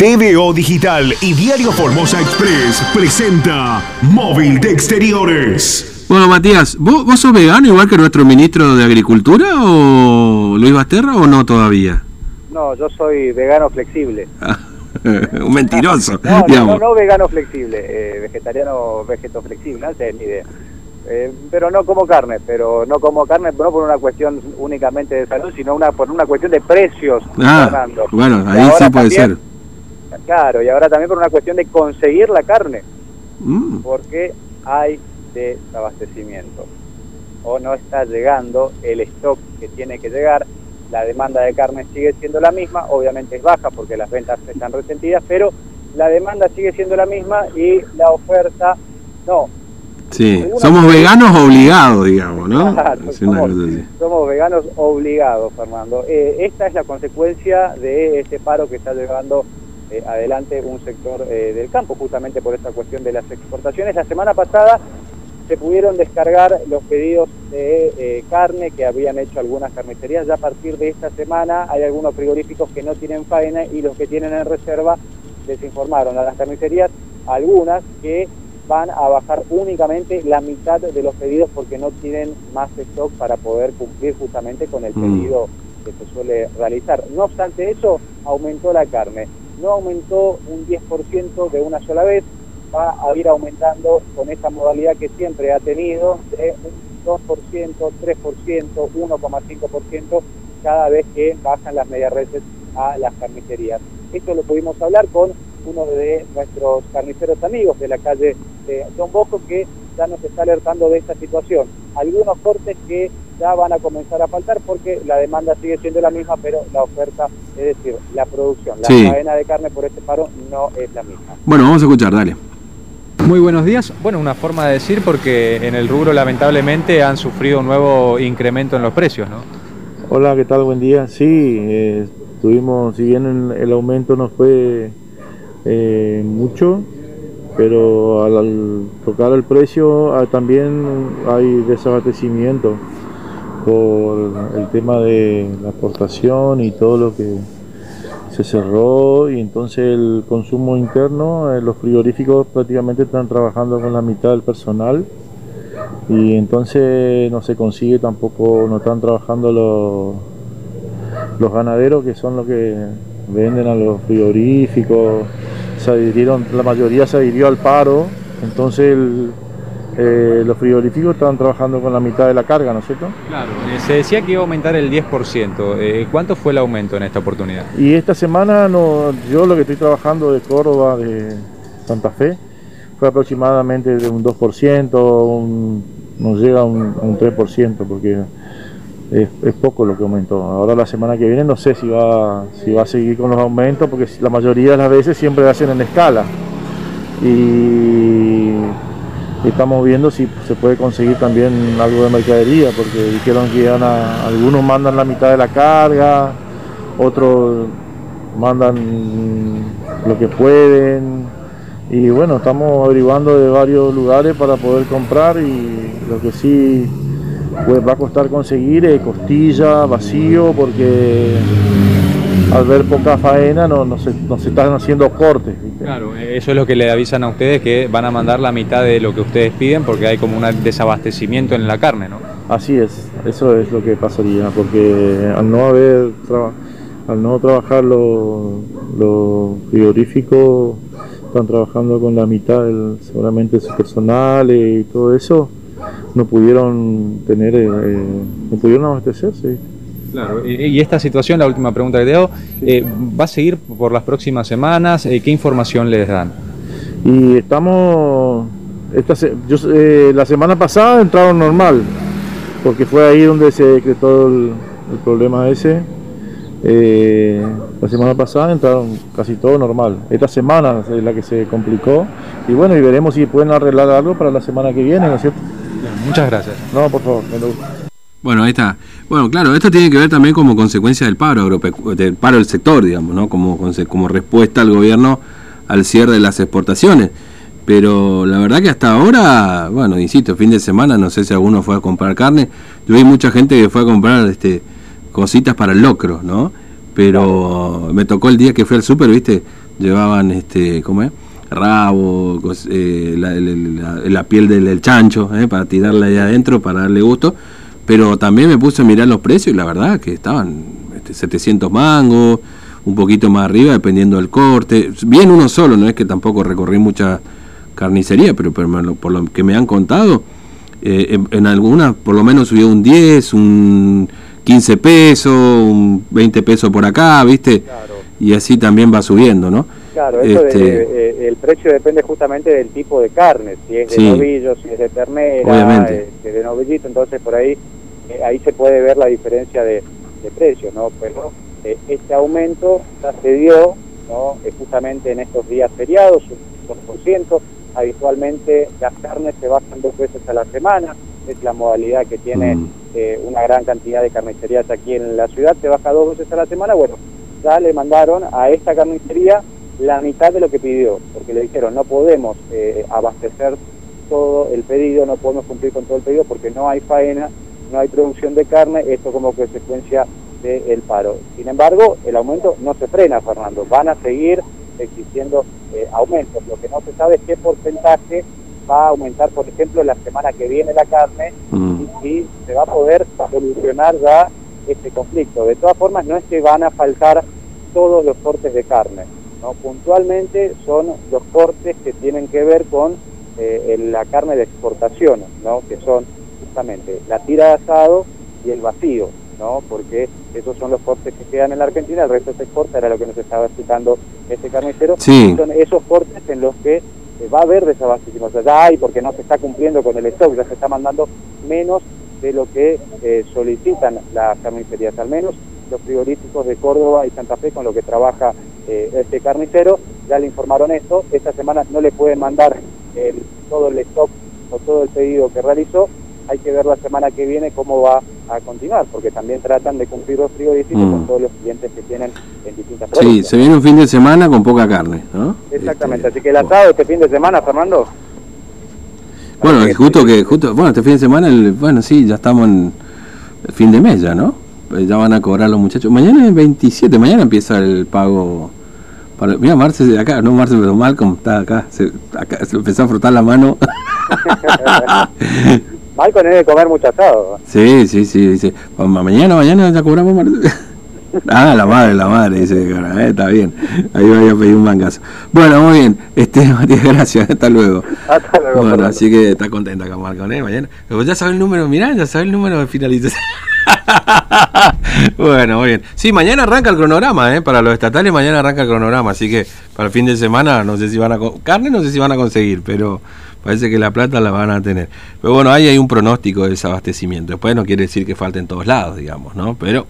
TVO Digital y Diario Formosa Express presenta Móvil de Exteriores. Bueno, Matías, ¿vos, ¿vos, sos vegano igual que nuestro ministro de Agricultura o Luis Basterra o no todavía? No, yo soy vegano flexible. Un mentiroso. no, no, no, vegano flexible, eh, vegetariano, vegeto flexible, no sé, ni idea. Eh, pero no como carne, pero no como carne no por una cuestión únicamente de salud, sino una por una cuestión de precios. Ah, bueno, ahí sí puede ser Claro, y ahora también por una cuestión de conseguir la carne, mm. porque hay desabastecimiento o no está llegando el stock que tiene que llegar, la demanda de carne sigue siendo la misma, obviamente es baja porque las ventas están resentidas, pero la demanda sigue siendo la misma y la oferta no. Sí, somos veganos obligados, digamos, ¿no? somos, veganos obligados, Fernando. Eh, esta es la consecuencia de este paro que está llevando eh, adelante un sector eh, del campo, justamente por esta cuestión de las exportaciones. La semana pasada se pudieron descargar los pedidos de eh, carne que habían hecho algunas carnicerías. Ya a partir de esta semana hay algunos frigoríficos que no tienen faena y los que tienen en reserva les informaron a las carnicerías, algunas que van a bajar únicamente la mitad de los pedidos porque no tienen más stock para poder cumplir justamente con el mm. pedido que se suele realizar. No obstante eso, aumentó la carne no aumentó un 10% de una sola vez, va a ir aumentando con esta modalidad que siempre ha tenido de un 2%, 3%, 1,5% cada vez que bajan las medias reses a las carnicerías. Esto lo pudimos hablar con uno de nuestros carniceros amigos de la calle de Don Bosco que ya nos está alertando de esta situación. Algunos cortes que ya van a comenzar a faltar porque la demanda sigue siendo la misma, pero la oferta, es decir, la producción, la cadena de carne por este paro no es la misma. Bueno, vamos a escuchar, dale. Muy buenos días. Bueno, una forma de decir porque en el rubro lamentablemente han sufrido un nuevo incremento en los precios, ¿no? Hola, ¿qué tal? Buen día. Sí, eh, tuvimos, si bien el, aumento no fue eh, mucho, pero al, tocar el precio ah, también hay desabastecimiento por el tema de la exportación y todo lo que se cerró y entonces el consumo interno, eh, los frigoríficos prácticamente están trabajando con la mitad del personal y entonces no se consigue tampoco, no están trabajando los, los ganaderos que son los que venden a los frigoríficos, se adhirieron, la mayoría se adhirió al paro, entonces el, eh, los frigoríficos estaban trabajando con la mitad de la carga, ¿no es cierto? Claro, eh, se decía que iba a aumentar el 10%. Eh, ¿Cuánto fue el aumento en esta oportunidad? Y esta semana no, yo lo que estoy trabajando de Córdoba, de Santa Fe, fue aproximadamente de un 2%, nos llega a un, 3%, porque es, poco lo que aumentó. Ahora la semana que viene no sé si va, si va a seguir con los aumentos, porque la mayoría de las veces siempre hacen en escala. Y estamos viendo si se puede conseguir también algo de mercadería, porque dijeron que algunos mandan la mitad de la carga, otros mandan lo que pueden. Y bueno, estamos averiguando de varios lugares para poder comprar y lo que sí pues, va a costar conseguir es costilla, vacío, porque al ver poca faena no, no, se, están haciendo cortes. Claro, eso es lo que le avisan a ustedes que van a mandar la mitad de lo que ustedes piden porque hay como un desabastecimiento en la carne, ¿no? Así es, eso es lo que pasaría, porque al no haber al no trabajar los lo frigoríficos están trabajando con la mitad del, seguramente su personal y todo eso no pudieron tener eh, no pudieron abastecerse Claro, y esta situación, la última pregunta que te hago, eh, ¿va a seguir por las próximas semanas? Eh, ¿Qué información les dan? Y estamos, esta eh, la semana pasada entraron normal, porque fue ahí donde se decretó el, problema ese. la semana pasada entraron casi todo normal. Esta semana es la que se complicó. Y bueno, y veremos si pueden arreglar algo para la semana que viene, ¿no es cierto? muchas gracias. No, por favor, bueno, ahí está. Bueno, claro, esto tiene que ver también como consecuencia del paro del paro del sector, digamos, ¿no? Como, como respuesta al gobierno al cierre de las exportaciones. Pero la verdad que hasta ahora, bueno, insisto, fin de semana, no sé si alguno fue a comprar carne. Yo vi mucha gente que fue a comprar este cositas para el locro, ¿no? Pero me tocó el día que fui al súper, ¿viste? llevaban, este, ¿cómo es? Rabo, eh, la, piel del, chancho, eh, para tirarla ahí adentro, para darle gusto. Pero también me puse a mirar los precios y la verdad que estaban este, 700 mangos, un poquito más arriba, dependiendo del corte. Bien uno solo, no es que tampoco recorrí mucha carnicería, pero, por lo que me han contado, eh, en, algunas por lo menos subió un 10, un 15 pesos, un 20 pesos por acá, ¿viste? Y así también va subiendo, ¿no? Claro, eso este, eh, el precio depende justamente del tipo de carne, si es de novillo, si es de ternera, eh, de novillito, entonces por ahí ahí se puede ver la diferencia de, de precios, ¿no? Pero este aumento ya se dio, ¿no? justamente en estos días feriados, un 2%, habitualmente las carnes se bajan dos veces a la semana, es la modalidad que tiene mm. eh, una gran cantidad de carnicerías aquí en la ciudad, se baja dos veces a la semana, bueno, ya le mandaron a esta carnicería la mitad de lo que pidió, porque le dijeron no podemos eh, abastecer todo el pedido, no podemos cumplir con todo el pedido porque no hay faena, no hay producción de carne, esto como consecuencia del paro. Sin embargo, el aumento no se frena, Fernando, van a seguir existiendo eh, aumentos. Lo que no se sabe es qué porcentaje va a aumentar, por ejemplo, la semana que viene la carne mm. y si se va a poder solucionar ya este conflicto. De todas formas, no es que van a faltar todos los cortes de carne. ¿no? Puntualmente son los cortes que tienen que ver con eh, la carne de exportación, ¿no? que son justamente la tira de asado y el vacío. ¿no? porque esos son los cortes que quedan en la Argentina, el resto se exporta, era lo que nos estaba explicando este carnicero. Son esos cortes en los que eh, va a haber desabastecimiento, o sea, ya hay porque no se está cumpliendo con el stock, ya se está mandando menos de lo que eh, solicitan las carnicerías, al menos los frigoríficos de Córdoba y Santa Fe con lo que trabaja eh, este carnicero, ya le informaron esto, esta semana no le pueden mandar todo el stock o todo el pedido que realizó, hay que ver la semana que viene cómo va a continuar, porque también tratan de cumplir los frigoríficos con mm. todos los clientes que tienen en distintas provincias. Sí, se viene un fin de semana con poca carne, ¿no? Exactamente, este, así que el asado este fin de semana, Fernando. Bueno, justo que, justo, bueno, este fin de semana, el, bueno, sí, ya estamos en el fin de mes ya, ¿no? Pues ya van a cobrar los muchachos. Mañana es el 27, mañana empieza el pago. Para, mira, Marce de acá, no Marce, pero Malcolm está acá, se, acá, se empezó a frotar la mano. Debe comer mucho asado. Sí, sí, sí, dice, pues mañana, mañana ya cobramos. ah, la madre, la madre, dice, eh, está bien. Ahí voy a pedir un mangazo. Bueno, muy bien. Este, Matías, gracias. Hasta luego. Hasta luego. Bueno, así que está contenta con Malcolm, ¿eh? Mañana. Pero ya sabes el número, mirá, ya sabes el número de finalización. bueno, muy bien. Sí, mañana arranca el cronograma, ¿eh? Para los estatales mañana arranca el cronograma, así que para el fin de semana no sé si van a... Carne no sé si van a conseguir, pero parece que la plata la van a tener. Pero bueno, ahí hay un pronóstico de desabastecimiento. Después no quiere decir que falte en todos lados, digamos, ¿no? Pero